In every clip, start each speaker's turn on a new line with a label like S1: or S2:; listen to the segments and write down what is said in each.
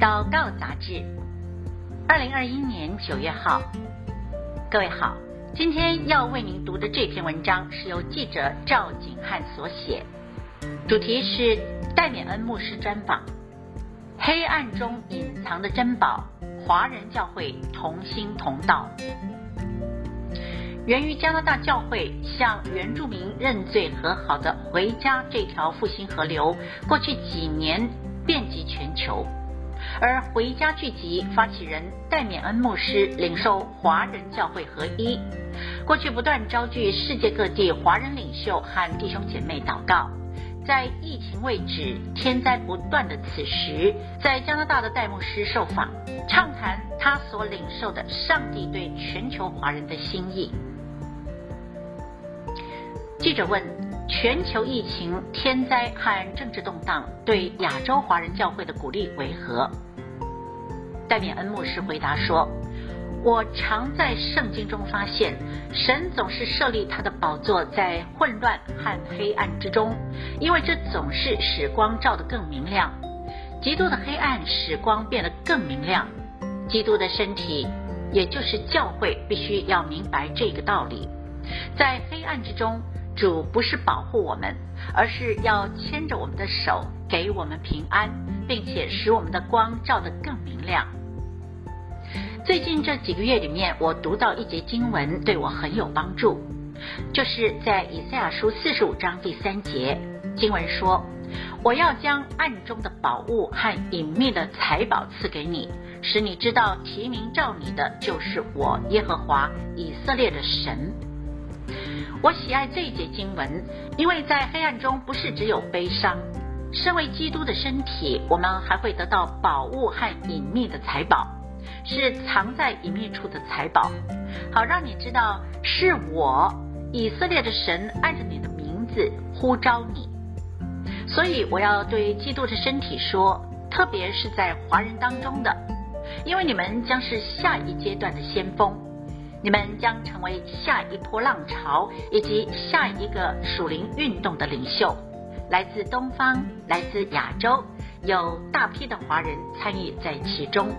S1: 祷告杂志，二零二一年九月号。各位好，今天要为您读的这篇文章是由记者赵景汉所写，主题是戴冕恩牧师专访：黑暗中隐藏的珍宝，华人教会同心同道。源于加拿大教会向原住民认罪和好的回家这条复兴河流，过去几年遍及全球。而回家聚集发起人戴冕恩牧师领受华人教会合一，过去不断召集世界各地华人领袖和弟兄姐妹祷告。在疫情未止、天灾不断的此时，在加拿大的戴牧师受访，畅谈他所领受的上帝对全球华人的心意。记者问：全球疫情、天灾和政治动荡对亚洲华人教会的鼓励为何？戴冕恩牧师回答说：“我常在圣经中发现，神总是设立他的宝座在混乱和黑暗之中，因为这总是使光照得更明亮。基督的黑暗使光变得更明亮。基督的身体，也就是教会，必须要明白这个道理，在黑暗之中。”主不是保护我们，而是要牵着我们的手，给我们平安，并且使我们的光照得更明亮。最近这几个月里面，我读到一节经文，对我很有帮助，就是在以赛亚书四十五章第三节，经文说：“我要将暗中的宝物和隐秘的财宝赐给你，使你知道提名召你的就是我耶和华以色列的神。”我喜爱这一节经文，因为在黑暗中不是只有悲伤。身为基督的身体，我们还会得到宝物和隐秘的财宝，是藏在隐秘处的财宝，好让你知道是我以色列的神按着你的名字呼召你。所以我要对基督的身体说，特别是在华人当中的，因为你们将是下一阶段的先锋。你们将成为下一波浪潮以及下一个属灵运动的领袖，来自东方，来自亚洲，有大批的华人参与在其中。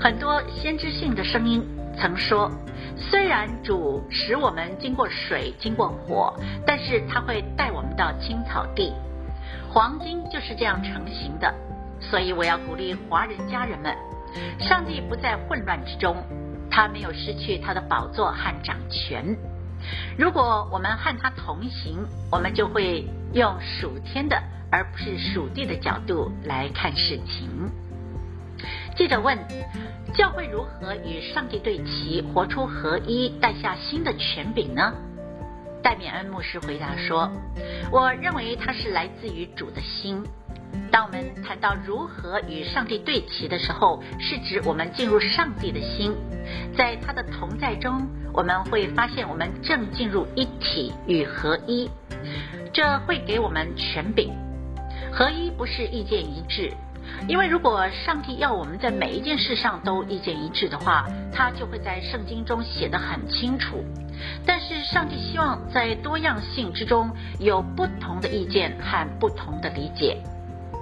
S1: 很多先知性的声音曾说，虽然主使我们经过水，经过火，但是他会带我们到青草地。黄金就是这样成型的，所以我要鼓励华人家人们，上帝不在混乱之中。他没有失去他的宝座和掌权。如果我们和他同行，我们就会用属天的而不是属地的角度来看事情。记者问：教会如何与上帝对齐，活出合一，带下新的权柄呢？戴冕恩牧师回答说：我认为它是来自于主的心。当我们谈到如何与上帝对齐的时候，是指我们进入上帝的心，在他的同在中，我们会发现我们正进入一体与合一，这会给我们权柄。合一不是意见一致，因为如果上帝要我们在每一件事上都意见一致的话，他就会在圣经中写得很清楚。但是上帝希望在多样性之中有不同的意见和不同的理解。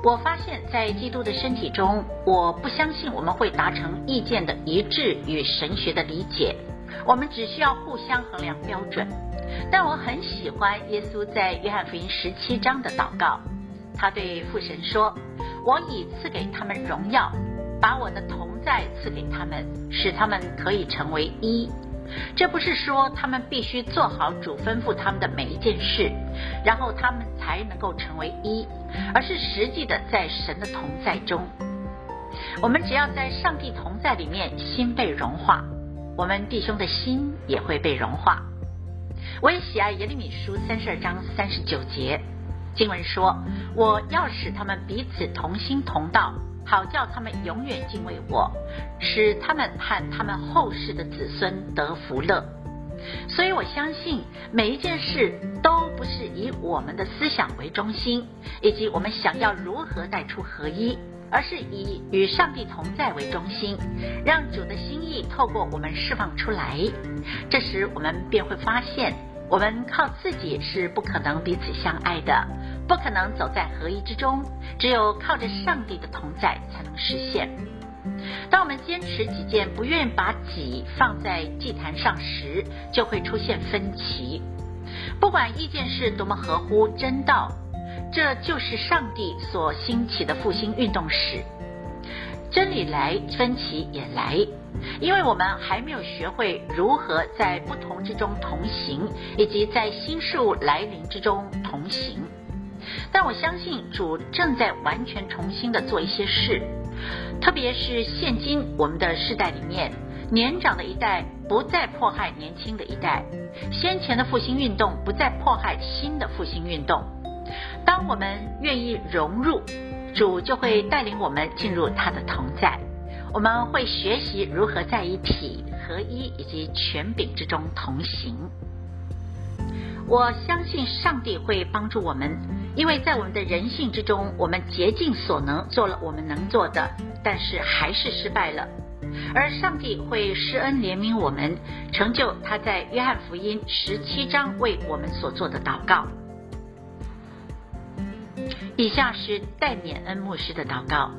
S1: 我发现，在基督的身体中，我不相信我们会达成意见的一致与神学的理解。我们只需要互相衡量标准。但我很喜欢耶稣在约翰福音十七章的祷告，他对父神说：“我已赐给他们荣耀，把我的同在赐给他们，使他们可以成为一。”这不是说他们必须做好主吩咐他们的每一件事，然后他们才能够成为一，而是实际的在神的同在中。我们只要在上帝同在里面，心被融化，我们弟兄的心也会被融化。我也喜爱耶利米书三十二章三十九节经文说：“我要使他们彼此同心同道。”好叫他们永远敬畏我，使他们和他们后世的子孙得福乐。所以我相信每一件事都不是以我们的思想为中心，以及我们想要如何带出合一，而是以与上帝同在为中心，让主的心意透过我们释放出来。这时我们便会发现我们靠自己是不可能彼此相爱的，不可能走在合一之中。只有靠着上帝的同在，才能实现。当我们坚持己见，不愿把己放在祭坛上时，就会出现分歧。不管意见是多么合乎真道，这就是上帝所兴起的复兴运动史。真理来，分歧也来，因为我们还没有学会如何在不同之中同行，以及在新事物来临之中同行。但我相信主正在完全重新的做一些事，特别是现今我们的世代里面，年长的一代不再迫害年轻的一代，先前的复兴运动不再迫害新的复兴运动。当我们愿意融入，主就会带领我们进入他的同在，我们会学习如何在一体合一以及权柄之中同行。我相信上帝会帮助我们，因为在我们的人性之中，我们竭尽所能做了我们能做的，但是还是失败了。而上帝会施恩怜悯我们，成就他在约翰福音十七章为我们所做的祷告。以下是戴冕恩牧师的祷告。